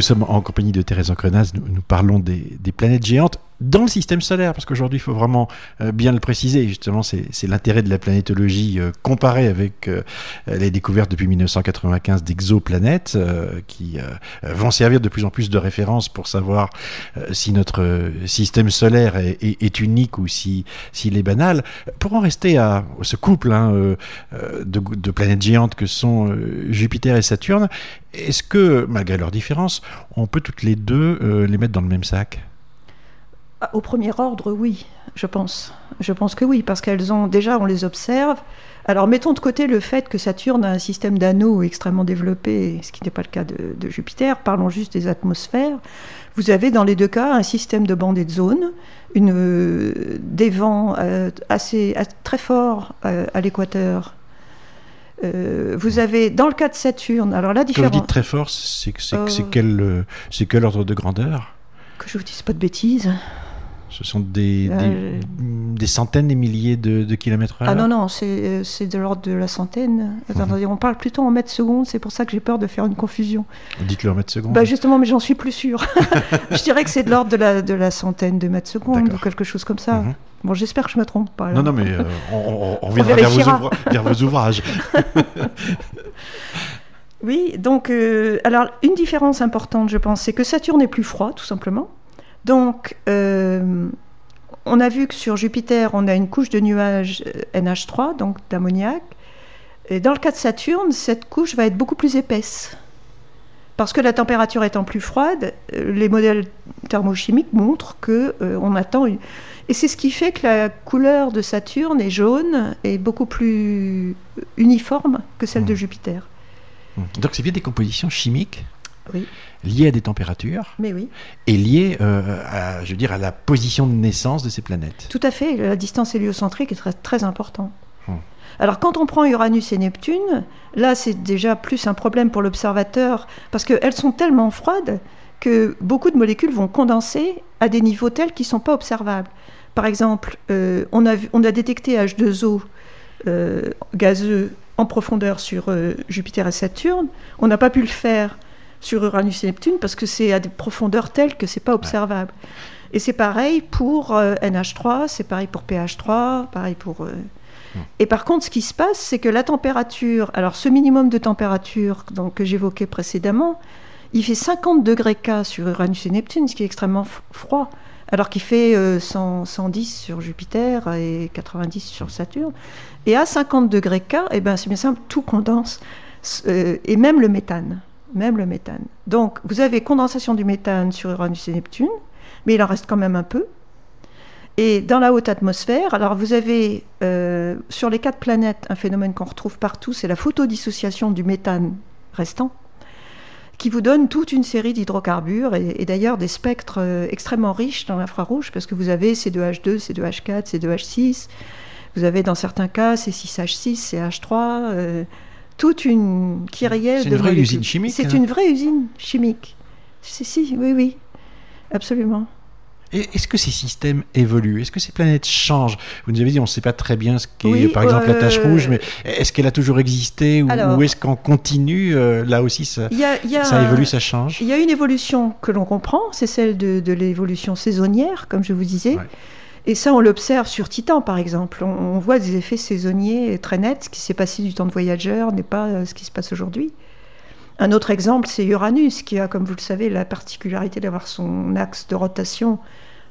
Nous sommes en compagnie de Thérèse Encrenaz, nous, parlons des, planètes géantes dans le système solaire, parce qu'aujourd'hui il faut vraiment euh, bien le préciser, justement c'est l'intérêt de la planétologie euh, comparée avec euh, les découvertes depuis 1995 d'exoplanètes euh, qui euh, vont servir de plus en plus de référence pour savoir euh, si notre système solaire est, est, unique ou s'il si, est banal. Pour en rester à ce couple hein, de, de, planètes géantes que sont Jupiter et Saturne, est-ce que, malgré leurs différences, on peut toutes les deux euh, les mettre dans le même sac? Au premier ordre, oui, je pense. Je pense que oui, parce qu'elles ont déjà, on les observe. Alors mettons de côté le fait que Saturne a un système d'anneaux extrêmement développé, ce qui n'est pas le cas de, de, Jupiter. Parlons juste des atmosphères. Vous avez dans les deux cas un système de bandes et de zones, une, euh, des vents euh, assez, très forts euh, à l'équateur euh, vous avez, dans le cas de Saturne, alors la différence. Quand vous dites très fort, c'est euh... quel, quel ordre de grandeur? Que je vous dise pas de bêtises. Ce sont des, euh... des, des, centaines des milliers de, de kilomètres heure Ah non, non, c'est de l'ordre de la centaine. Attendez, mmh. on parle plutôt en mètres secondes, c'est pour ça que j'ai peur de faire une confusion. Dites-le en mètres secondes. Bah justement, mais j'en suis plus sûr. je dirais que c'est de l'ordre de la, de la centaine de mètres secondes ou quelque chose comme ça. Mmh. Bon, j'espère que je me trompe pas. Là. Non, non, mais euh, on, on, reviendra vers, vos ouvra vers, vos ouvrages. oui, donc, euh, alors, une différence importante, je pense, c'est que Saturne est plus froid, tout simplement. Donc, euh, on a vu que sur Jupiter, on a une couche de nuages NH3, donc d'ammoniac. Et dans le cas de Saturne, cette couche va être beaucoup plus épaisse. Parce que la température étant plus froide, les modèles thermochimiques montrent qu'on euh, attend une, et c'est ce qui fait que la couleur de Saturne est jaune et beaucoup plus uniforme que celle mmh. de Jupiter. Mmh. Donc c'est bien des compositions chimiques oui. liées à des températures Mais oui. et liées euh, à, je veux dire, à la position de naissance de ces planètes. Tout à fait. La distance héliocentrique est très, très importante. Mmh. Alors quand on prend Uranus et Neptune, là c'est déjà plus un problème pour l'observateur parce qu'elles sont tellement froides que beaucoup de molécules vont condenser à des niveaux tels qu'ils ne sont pas observables. Par exemple, euh, on, a, on, a, détecté H2O euh, gazeux en profondeur sur euh, Jupiter et Saturne. On n'a pas pu le faire sur Uranus et Neptune parce que c'est à des profondeurs telles que c'est pas observable. Ouais. Et c'est pareil pour euh, NH3, c'est pareil pour pH3, pareil pour. Mmh. Et par contre, ce qui se passe, c'est que la température, alors ce minimum de température donc, que j'évoquais précédemment, il fait 50 degrés K sur Uranus et Neptune, ce qui est extrêmement froid alors qu'il fait euh, 100, 110 sur Jupiter et 90 sur Saturne. Et à 50 degrés K, eh ben, c'est bien simple, tout condense, euh, et même le méthane. Même le méthane. Donc, vous avez condensation du méthane sur Uranus et Neptune, mais il en reste quand même un peu. Et dans la haute atmosphère, alors vous avez euh, sur les quatre planètes un phénomène qu'on retrouve partout, c'est la photodissociation du méthane restant qui vous donne toute une série d'hydrocarbures et, d'ailleurs des spectres euh, extrêmement riches dans l'infrarouge parce que vous avez C2H2, C2H4, C2H6, vous avez dans certains cas C6H6, CH3, euh, toute une kyrielle de. C'est une vraie usine chimique. C'est hein. une vraie usine chimique. Si, si, oui, oui, absolument. Est-ce que ces systèmes évoluent? Est-ce que ces planètes changent? Vous nous avez dit, on ne sait pas très bien ce qu'est, oui, par exemple, euh... la tache rouge, mais est-ce qu'elle a toujours existé ou, ou est-ce qu'en continu, euh, là aussi, ça, y a, y a, ça évolue, ça change? Il y a une évolution que l'on comprend, c'est celle de, de l'évolution saisonnière, comme je vous disais. Ouais. Et ça, on l'observe sur Titan, par exemple. On, voit des effets saisonniers très nets. Ce qui s'est passé du temps de voyageurs n'est pas euh, ce qui se passe aujourd'hui. Un autre exemple, c'est Uranus, qui a, comme vous le savez, la particularité d'avoir son axe de rotation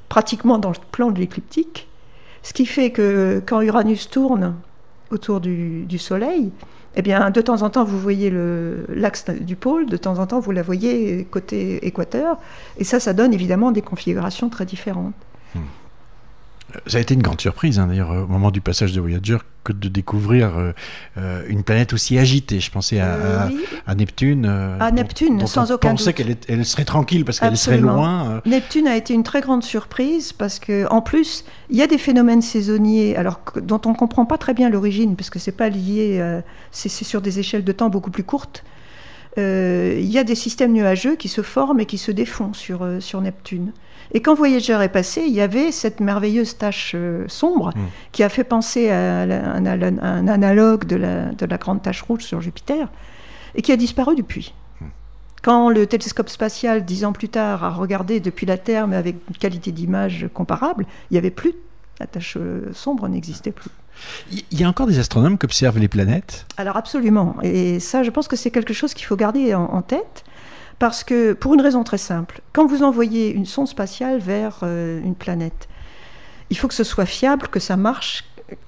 pratiquement dans le plan de l'écliptique, ce qui fait que quand Uranus tourne autour du, du Soleil, eh bien, de temps en temps, vous voyez l'axe du pôle, de temps en temps, vous la voyez côté équateur, et ça, ça donne évidemment des configurations très différentes. Hmm. Ça a été une grande surprise, hein, d'ailleurs, au moment du passage de Voyager, que de découvrir euh, une planète aussi agitée. Je pensais à, euh, oui. à, à Neptune. Euh, à Neptune, sans on aucun pensait qu'elle elle serait tranquille parce qu'elle serait loin. Euh... Neptune a été une très grande surprise parce que, en plus, il y a des phénomènes saisonniers, alors dont on ne comprend pas très bien l'origine, parce que c'est pas lié, euh, c'est sur des échelles de temps beaucoup plus courtes. Euh, il y a des systèmes nuageux qui se forment et qui se défont sur, sur Neptune. Et quand Voyager est passé, il y avait cette merveilleuse tache euh, sombre mmh. qui a fait penser à, la, un, à un, analogue de la, de la, grande tache rouge sur Jupiter et qui a disparu depuis. Mmh. Quand le télescope spatial, dix ans plus tard, a regardé depuis la Terre, mais avec une qualité d'image comparable, il n'y avait plus, la tache euh, sombre n'existait plus. Il y a encore des astronomes qui observent les planètes? Alors absolument. Et ça, je pense que c'est quelque chose qu'il faut garder en, tête. Parce que, pour une raison très simple, quand vous envoyez une sonde spatiale vers euh, une planète, il faut que ce soit fiable, que ça marche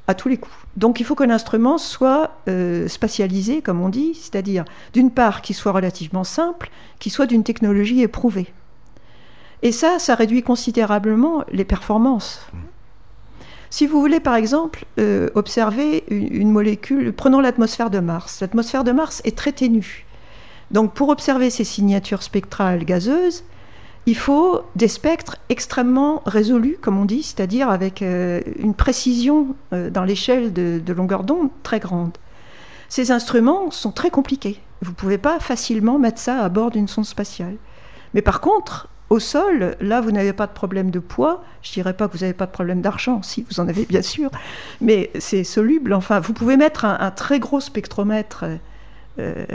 à tous les coups. Donc il faut que l'instrument soit euh, spatialisé, comme on dit, c'est-à-dire d'une part qu'il soit relativement simple, qu'il soit d'une technologie éprouvée. Et ça, ça réduit considérablement les performances. Si vous voulez, par exemple, euh, observer une, molécule, prenons l'atmosphère de Mars. L'atmosphère de Mars est très ténue. Donc, pour observer ces signatures spectrales gazeuses, il faut des spectres extrêmement résolus, comme on dit, c'est-à-dire avec euh, une précision euh, dans l'échelle de, longueur d'onde très grande. Ces instruments sont très compliqués. Vous ne pouvez pas facilement mettre ça à bord d'une sonde spatiale. Mais par contre, au sol, là, vous n'avez pas de problème de poids. Je dirais pas que vous n'avez pas de problème d'argent, si vous en avez bien sûr, mais c'est soluble. Enfin, vous pouvez mettre un, très gros spectromètre euh,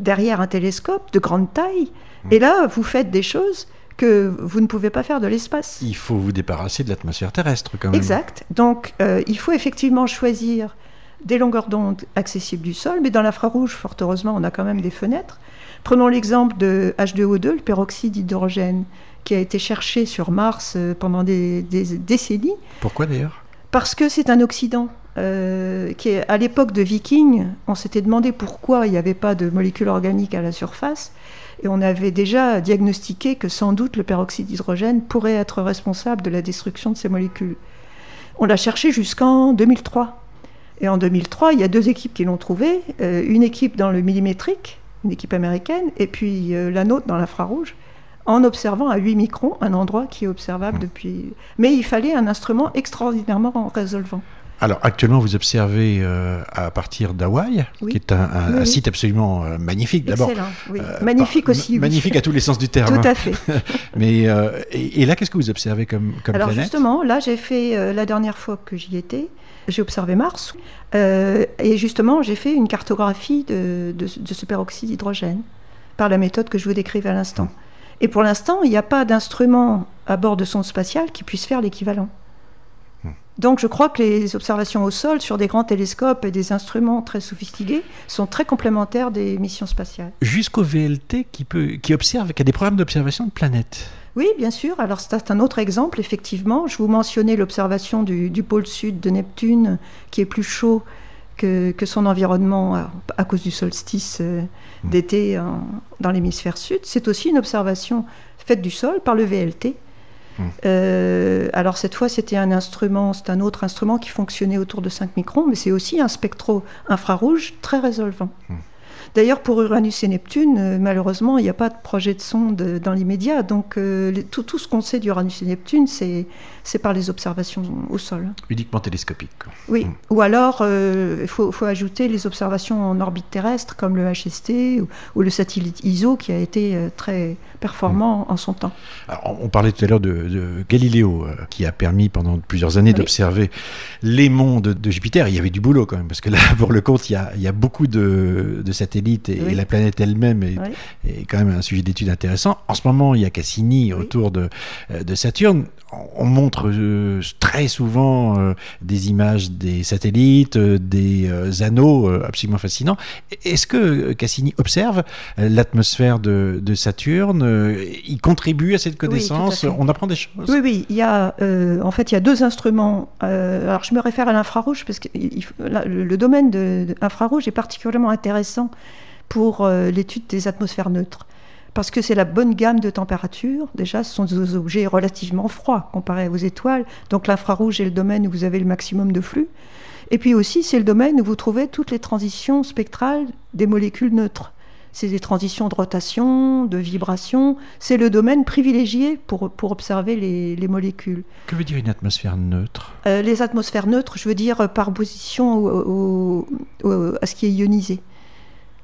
derrière un télescope de grande taille, et là, vous faites des choses que vous ne pouvez pas faire de l'espace. Il faut vous débarrasser de l'atmosphère terrestre, quand même. Exact. Donc, euh, il faut effectivement choisir des longueurs d'onde accessibles du sol, mais dans l'infrarouge, fort heureusement, on a quand même des fenêtres. Prenons l'exemple de H2O2, le peroxyde d'hydrogène, qui a été cherché sur Mars euh, pendant des, décennies. Pourquoi d'ailleurs? Parce que c'est un oxydant. Euh, qui est, à l'époque de Viking, on s'était demandé pourquoi il n'y avait pas de molécules organiques à la surface, et on avait déjà diagnostiqué que sans doute le peroxyde d'hydrogène pourrait être responsable de la destruction de ces molécules. On l'a cherché jusqu'en 2003. Et en 2003, il y a deux équipes qui l'ont trouvé, euh, une équipe dans le millimétrique une équipe américaine, et puis euh, la nôtre dans l'infrarouge, en observant à 8 microns un endroit qui est observable mmh. depuis. Mais il fallait un instrument extraordinairement résolvant. Alors actuellement, vous observez euh, à partir d'Hawaï, qui est un, site absolument euh, magnifique d'abord. Oui. magnifique aussi. Magnifique à tous les sens du terme. Tout à fait. Mais et, là, qu'est-ce que vous observez comme, comme Alors justement, là, j'ai fait la dernière fois que j'y étais, j'ai observé Mars. Euh, et justement, j'ai fait une cartographie de, ce peroxyde d'hydrogène par la méthode que je vous décrivais à l'instant. Et pour l'instant, il n'y a pas d'instrument à bord de sonde spatiale qui puisse faire l'équivalent. Hmm. Donc je crois que les observations au sol sur des grands télescopes et des instruments très sophistiqués sont très complémentaires des missions spatiales. Jusqu'au VLT qui, peut, qui observe, qui a des programmes d'observation de planètes. Oui, bien sûr. Alors c'est un autre exemple, effectivement. Je vous mentionnais l'observation du, pôle sud de Neptune, qui est plus chaud que, son environnement à, cause du solstice euh, mmh. d'été dans l'hémisphère sud. C'est aussi une observation faite du sol par le VLT. Euh, alors cette fois, c'était un instrument, c'est un autre instrument qui fonctionnait autour de 5 microns, mais c'est aussi un spectro infrarouge très résolvant. Mmh. D'ailleurs, pour Uranus et Neptune, euh, malheureusement, il n'y a pas de projet de sonde dans l'immédiat. Donc, euh, tout, tout, ce qu'on sait d'Uranus et Neptune, c'est par les observations au sol. Uniquement télescopiques. Oui. Hmm. Ou alors, euh, il faut, faut, ajouter les observations en orbite terrestre, comme le HST ou, le satellite ISO, qui a été très performant hmm. en son temps. on parlait tout à l'heure de, de, Galiléo, qui a permis pendant plusieurs années d'observer les mondes de Jupiter. Il y avait du boulot quand même, parce que là, pour le compte, il y a, il y a beaucoup de, de satellites et, la planète elle-même est, quand même un sujet d'étude intéressant. En ce moment, il y a Cassini autour de, euh, de Saturne. On montre euh, très souvent euh, des images des satellites, des anneaux absolument fascinants. Est-ce que Cassini observe l'atmosphère de, de, Saturne Il contribue à cette connaissance? On apprend des choses? Oui, oui. Il y a, en fait, il y a deux instruments. alors, je me réfère à l'infrarouge parce que le, domaine de, de infrarouge est particulièrement intéressant pour euh, l'étude des atmosphères neutres. Parce que c'est la bonne gamme de température. Déjà, ce sont des objets relativement froids comparés aux étoiles. Donc l'infrarouge est le domaine où vous avez le maximum de flux. Et puis aussi, c'est le domaine où vous trouvez toutes les transitions spectrales des molécules neutres. C'est des transitions de rotation, de vibration. C'est le domaine privilégié pour, pour observer les, les, molécules. Que veut dire une atmosphère neutre? Euh, Les atmosphères neutres, je veux dire par opposition à ce qui est ionisé.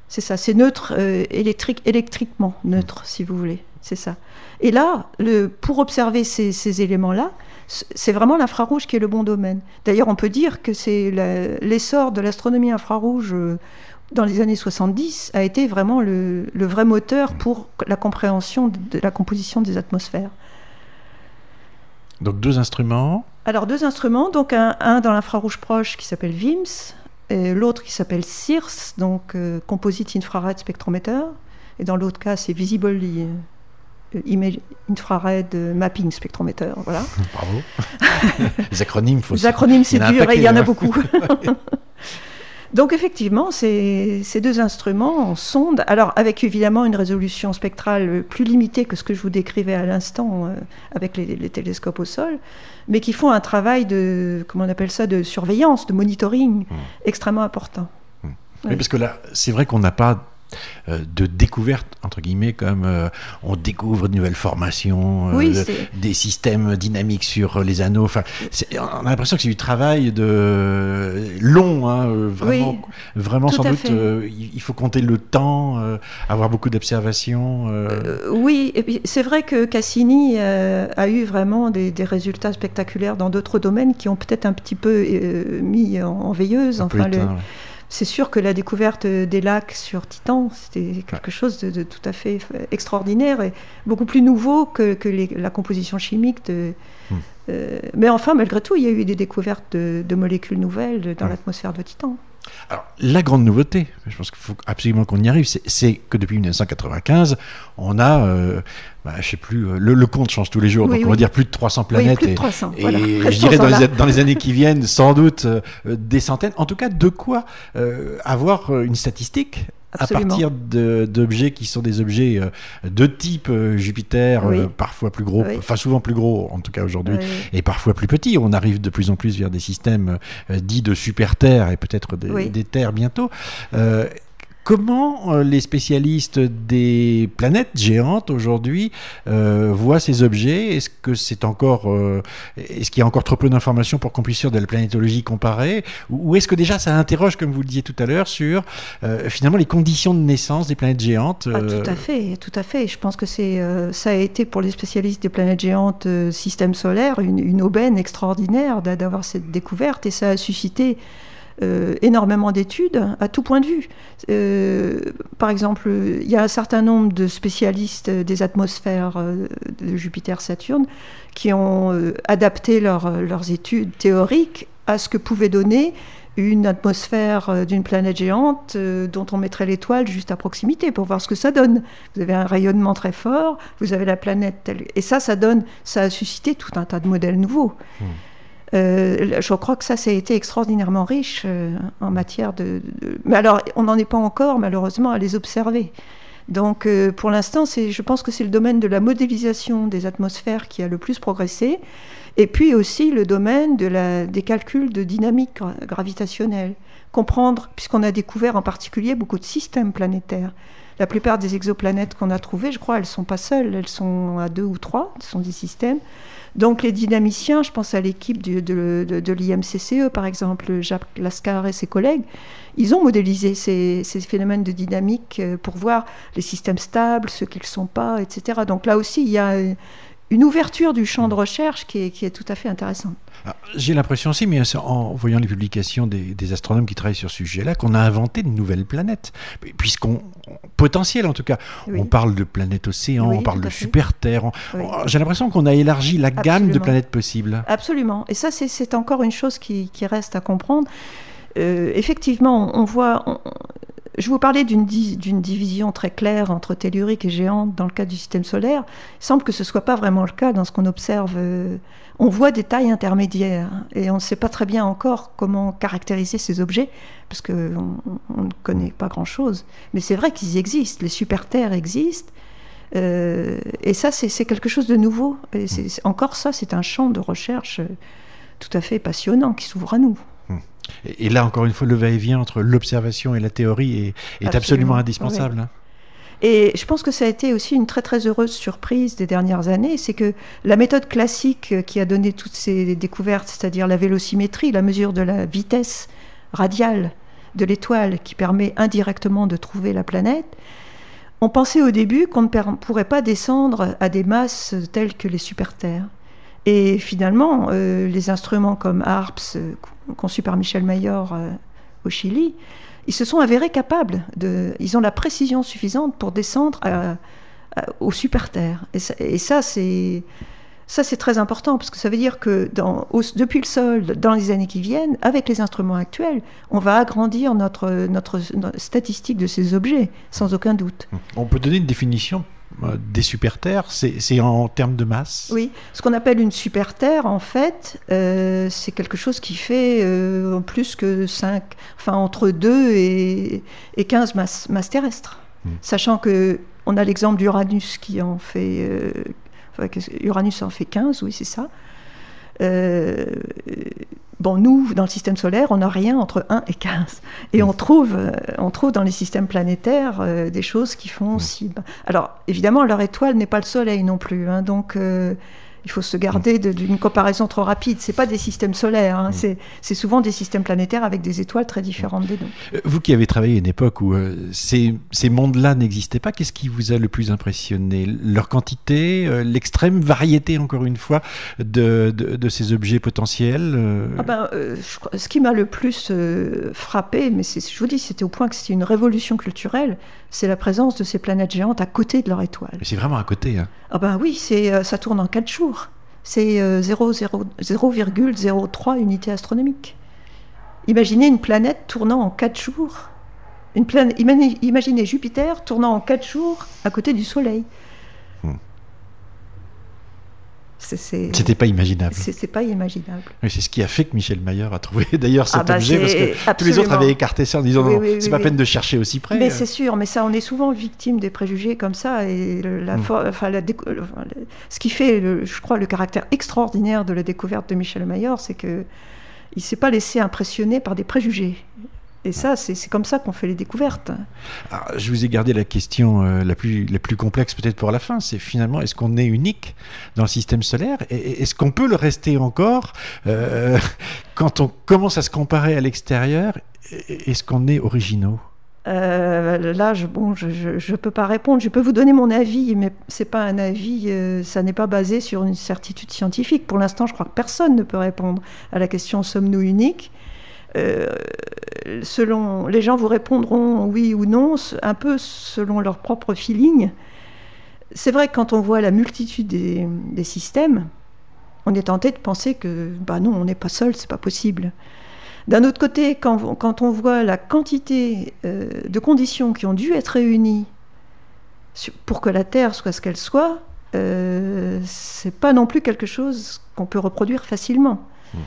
C'est ça, c'est neutre euh, électrique, électriquement neutre, si vous voulez. C'est ça. Et là, le, pour observer ces, éléments-là, c'est vraiment l'infrarouge qui est le bon domaine. D'ailleurs, on peut dire que c'est l'essor de l'astronomie infrarouge euh, dans les années 70 a été vraiment le, vrai moteur pour la compréhension de, la composition des atmosphères. Donc deux instruments Alors deux instruments, donc un, dans l'infrarouge proche qui s'appelle VIMS, et l'autre qui s'appelle CIRS, donc euh, Composite Infrared Spectrometer, et dans l'autre cas c'est Visible euh, Image Infrared Mapping Spectrometer, voilà. Bravo. Les acronymes, faut Les acronymes, c'est dur, il y en a beaucoup. Donc effectivement, ces, deux instruments sondent, alors avec évidemment une résolution spectrale plus limitée que ce que je vous décrivais à l'instant euh, avec les, télescopes au sol, mais qui font un travail de, comment on appelle ça, de surveillance, de monitoring mmh. extrêmement important. Mmh. Oui, parce que là, c'est vrai qu'on n'a pas de découverte, entre guillemets, comme euh, on découvre de nouvelles formations, euh, des systèmes dynamiques sur les anneaux. Enfin, on a l'impression que c'est du travail de long, hein, vraiment, vraiment sans doute. il faut compter le temps, avoir beaucoup d'observations. oui, et puis c'est vrai que Cassini a eu vraiment des, résultats spectaculaires dans d'autres domaines qui ont peut-être un petit peu mis en, veilleuse. enfin, le, c'est sûr que la découverte des lacs sur Titan, c'était quelque chose de, tout à fait extraordinaire et beaucoup plus nouveau que, la composition chimique de, hmm. euh, mais enfin, malgré tout, il y a eu des découvertes de, molécules nouvelles dans hmm. l'atmosphère de Titan. Alors, la grande nouveauté, je pense qu'il faut absolument qu'on y arrive, c'est que depuis 1995, on a, euh, bah, je sais plus, euh, le, compte change tous les jours, donc on va dire plus de 300 planètes. plus de 300, et, je dirais dans les, années qui viennent, sans doute euh, des centaines. En tout cas, de quoi avoir une statistique à partir d'objets qui sont des objets euh, de type euh, Jupiter, euh, parfois plus gros, enfin souvent plus gros en tout cas aujourd'hui, et parfois plus petits. On arrive de plus en plus vers des systèmes dits de super Terre et peut-être des, des, terres bientôt. Comment euh, les spécialistes des planètes géantes aujourd'hui euh, voient ces objets? Est-ce que c'est encore, euh, est-ce qu'il y a encore trop peu d'informations pour qu'on puisse faire de la planétologie comparée, ou, est-ce que déjà ça interroge, comme vous le disiez tout à l'heure, sur finalement les conditions de naissance des planètes géantes ah, Tout à fait, tout à fait. Je pense que c'est, ça a été pour les spécialistes des planètes géantes système solaire une, une aubaine extraordinaire d'avoir cette découverte, et ça a suscité euh, énormément d'études à tout point de vue. Euh, par exemple, il y a un certain nombre de spécialistes des atmosphères euh, de Jupiter-Saturne qui ont adapté leurs études théoriques à ce que pouvait donner une atmosphère d'une planète géante dont on mettrait l'étoile juste à proximité pour voir ce que ça donne. Vous avez un rayonnement très fort, vous avez la planète telle... Et ça, ça donne, ça a suscité tout un tas de modèles nouveaux. Hmm. Euh, je crois que ça, ça a été extraordinairement riche euh, en matière de, Mais alors, on n'en est pas encore, malheureusement, à les observer. Donc, euh, pour l'instant, je pense que c'est le domaine de la modélisation des atmosphères qui a le plus progressé, et puis aussi le domaine de la, des calculs de dynamique gravitationnelle. Comprendre, puisqu'on a découvert en particulier beaucoup de systèmes planétaires. La plupart des exoplanètes qu'on a trouvées, je crois, elles ne sont pas seules, elles sont à deux ou trois, ce sont des systèmes. Donc les dynamiciens, je pense à l'équipe de, l'IMCCE par exemple, Jacques Lascar et ses collègues, ils ont modélisé ces, phénomènes de dynamique euh, pour voir les systèmes stables, ceux qui ne sont pas, etc. Donc là aussi, il y a une ouverture du champ de recherche qui est, tout à fait intéressante. J'ai l'impression aussi, mais en voyant les publications des, astronomes qui travaillent sur ce sujet-là, qu'on a inventé de nouvelles planètes. Puisqu'on, potentiel en tout cas, on parle de planètes océans, on parle de super Terre. J'ai l'impression qu'on a élargi la gamme de planètes possibles. Absolument. Et ça, c'est encore une chose qui, reste à comprendre. Euh, effectivement, on voit, je vous parlais d'une division très claire entre tellurique et géante dans le cas du système solaire. Il semble que ce ne soit pas vraiment le cas dans ce qu'on observe. Euh, on voit des tailles intermédiaires et on ne sait pas très bien encore comment caractériser ces objets parce qu'on ne connaît pas grand-chose. Mais c'est vrai qu'ils existent, les super-terres existent. Euh, et ça, c'est quelque chose de nouveau. Encore ça, c'est un champ de recherche tout à fait passionnant qui s'ouvre à nous. Et, là, encore une fois, le va-et-vient entre l'observation et la théorie est, absolument, indispensable. Hein. Et je pense que ça a été aussi une très très heureuse surprise des dernières années, c'est que la méthode classique qui a donné toutes ces découvertes, c'est-à-dire la vélocimétrie, la mesure de la vitesse radiale de l'étoile qui permet indirectement de trouver la planète, on pensait au début qu'on ne pourrait pas descendre à des masses telles que les super-terres. Et finalement, les instruments comme ARPS, conçus par Michel Mayor au Chili, ils se sont avérés capables de. Ils ont la précision suffisante pour descendre au super terre. Et ça, c'est. Ça, c'est très important parce que ça veut dire que depuis le sol, dans les années qui viennent, avec les instruments actuels, on va agrandir notre, notre, statistique de ces objets, sans aucun doute. On peut donner une définition euh, des super-terres, c'est en termes de masse? Oui, ce qu'on appelle une super-terre, en fait, euh, c'est quelque chose qui fait euh, plus que 5, enfin entre 2 et, et 15 masses, masses terrestres. Hmm. Sachant que on a l'exemple d'Uranus qui en fait, Uranus en fait 15, oui, c'est ça. Euh, bon, nous, dans le système solaire, on n'a rien entre 1 et 15. Et on trouve, euh, on trouve dans les systèmes planétaires euh, des choses qui font si. Alors, évidemment, leur étoile n'est pas le Soleil non plus. Hein, donc, il faut se garder d'une comparaison trop rapide. C'est pas des systèmes solaires, hein. mm. c'est souvent des systèmes planétaires avec des étoiles très différentes des nôtres. Euh, vous qui avez travaillé à une époque où euh, ces, ces mondes-là n'existaient pas, qu'est-ce qui vous a le plus impressionné? Leur quantité, euh, l'extrême variété, encore une fois, de, de, ces objets potentiels ah ben, Ce qui m'a le plus frappé, mais je vous dis, c'était au point que c'était une révolution culturelle, c'est la présence de ces planètes géantes à côté de leur étoile. C'est vraiment à côté. Hein. Ah ben oui, ça tourne en quatre jours c'est 0,03 euh, unités astronomiques. Imaginez une planète tournant en 4 jours. Une planète, imaginez Jupiter tournant en 4 jours à côté du Soleil. C'était pas imaginable. C'est pas imaginable. c'est ce qui a fait que Michel Mayer a trouvé d'ailleurs cet ah bah, objet, parce que tous les autres avaient écarté ça en disant non, c'est pas peine de chercher aussi près. Mais c'est sûr, mais ça, on est souvent victime des préjugés comme ça. Et la, mm. enfin, ce qui fait, je crois, le caractère extraordinaire de la découverte de Michel Mayer, c'est que il s'est pas laissé impressionner par des préjugés. Et ça, c'est comme ça qu'on fait les découvertes. je vous ai gardé la question euh, la, plus, la plus complexe peut-être pour la fin. C'est finalement, est-ce qu'on est unique dans le système solaire? Et Est-ce qu'on peut le rester encore euh, quand on commence à se comparer à l'extérieur Est-ce qu'on est originaux? Euh, là, je, bon, je ne peux pas répondre. Je peux vous donner mon avis, mais c'est pas un avis, ça n'est pas basé sur une certitude scientifique. Pour l'instant, je crois que personne ne peut répondre à la question sommes-nous uniques? Euh, selon, les gens vous répondront oui ou non, un peu selon leur propre feeling. C'est vrai que quand on voit la multitude des, systèmes, on est tenté de penser que bah non, on n'est pas seul, c'est pas possible. D'un autre côté, quand, on voit la quantité euh, de conditions qui ont dû être réunies pour que la Terre soit ce qu'elle soit, euh, c'est pas non plus quelque chose qu'on peut reproduire facilement. Mmh.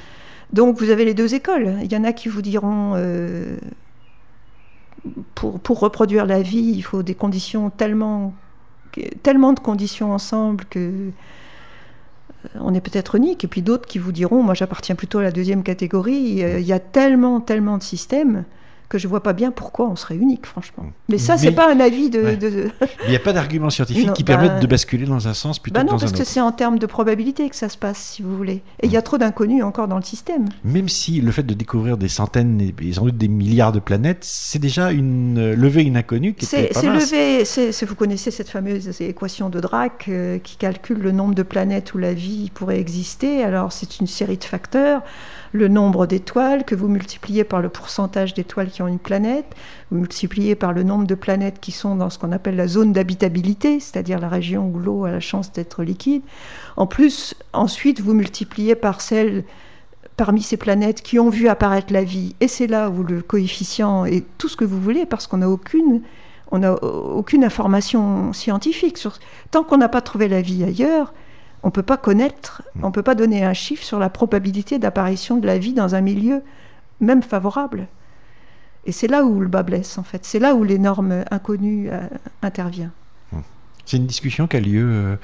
Donc vous avez les deux écoles. Il y en a qui vous diront, euh, pour, pour, reproduire la vie, il faut des conditions tellement, tellement de conditions ensemble que euh, on est peut-être unique. Et puis d'autres qui vous diront, moi j'appartiens plutôt à la deuxième catégorie, il y a tellement, tellement de systèmes que je vois pas bien pourquoi on serait unique, franchement. Mais ça, c'est pas un avis de. Il n'y a pas d'argument scientifique qui permette bah, de basculer dans un sens plutôt bah que dans un autre. Non, parce que c'est en termes de probabilité que ça se passe, si vous voulez. Et il y a trop d'inconnus encore dans le système. Même si le fait de découvrir des centaines et sans doute des milliards de planètes, c'est déjà une euh, levée une inconnue qui est C'est levé. C'est vous connaissez cette fameuse équation de Drake euh, qui calcule le nombre de planètes où la vie pourrait exister. Alors c'est une série de facteurs le nombre d'étoiles que vous multipliez par le pourcentage d'étoiles qui ont une planète, vous multipliez par le nombre de planètes qui sont dans ce qu'on appelle la zone d'habitabilité, c'est-à-dire la région où l'eau a la chance d'être liquide. En plus, ensuite, vous multipliez par celles parmi ces planètes qui ont vu apparaître la vie, et c'est là où le coefficient est tout ce que vous voulez, parce qu'on n'a aucune, aucune information scientifique. Tant qu'on n'a pas trouvé la vie ailleurs, on ne peut pas connaître, mm. on ne peut pas donner un chiffre sur la probabilité d'apparition de la vie dans un milieu même favorable. Et c'est là où le bas blesse, en fait. C'est là où l'énorme inconnu euh, intervient. Mm. C'est une discussion qui a lieu euh,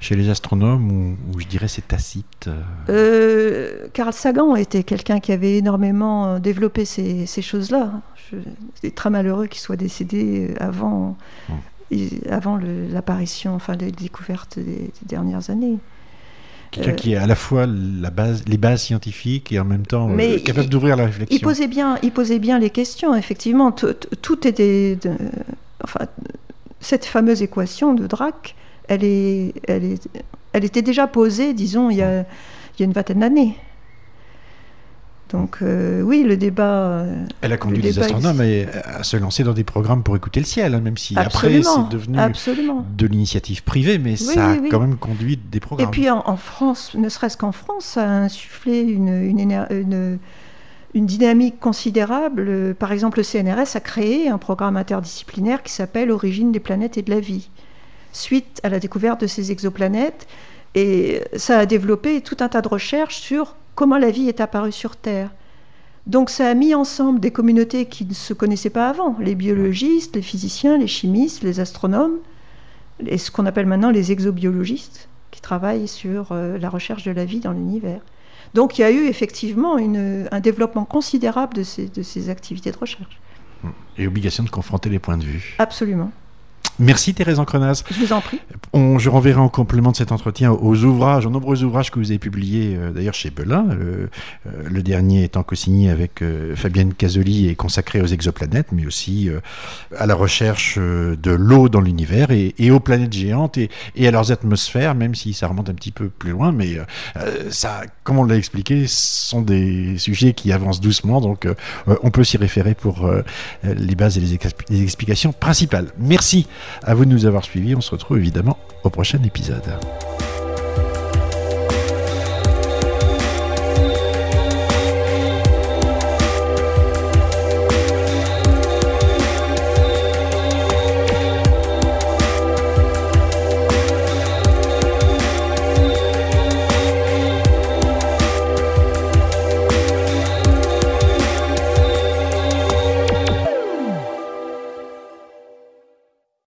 chez les astronomes ou, je dirais c'est tacite euh? Carl Sagan était quelqu'un qui avait énormément développé ces, choses-là. C'est très malheureux qu'il soit décédé avant, mm avant l'apparition, enfin les découvertes des, dernières années. Quelqu'un qui est à la fois la base, les bases scientifiques et en même temps euh, capable d'ouvrir la réflexion. Il posait bien, il posait bien les questions. Effectivement, tout était, enfin, cette fameuse équation de Drake, elle est, elle est Elle était déjà posée, disons, il y a, il y a une vingtaine d'années. Donc euh, oui, le débat. Euh, Elle a conduit les astronomes à, se lancer dans des programmes pour écouter le ciel, hein, même si après c'est devenu de l'initiative privée, mais ça a quand même conduit des programmes. Et puis en, France, ne serait-ce qu'en France, ça a insufflé une, une, une, dynamique considérable. Par exemple, le CNRS a créé un programme interdisciplinaire qui s'appelle Origine des planètes et de la vie, suite à la découverte de ces exoplanètes. Et ça a développé tout un tas de recherches sur comment la vie est apparue sur Terre. Donc ça a mis ensemble des communautés qui ne se connaissaient pas avant, les biologistes, les physiciens, les chimistes, les astronomes, et ce qu'on appelle maintenant les exobiologistes, qui travaillent sur euh, la recherche de la vie dans l'univers. Donc il y a eu effectivement un développement considérable de ces, de ces activités de recherche. Et obligation de confronter les points de vue. Absolument. Merci Thérèse Encrenaz. Je vous en prie. je renverrai en complément de cet entretien aux ouvrages, aux nombreux ouvrages que vous avez publiés euh, d'ailleurs chez Belin. Euh, le dernier étant co-signé avec euh, Fabienne Casoli et consacré aux exoplanètes, mais aussi à la recherche de l'eau dans l'univers et, aux planètes géantes et, à leurs atmosphères, même si ça remonte un petit peu plus loin. Mais ça, comme on l'a expliqué, ce sont des sujets qui avancent doucement, donc on peut s'y référer pour les bases et les explications principales. Merci. À vous de nous avoir suivis. On se retrouve évidemment au prochain épisode.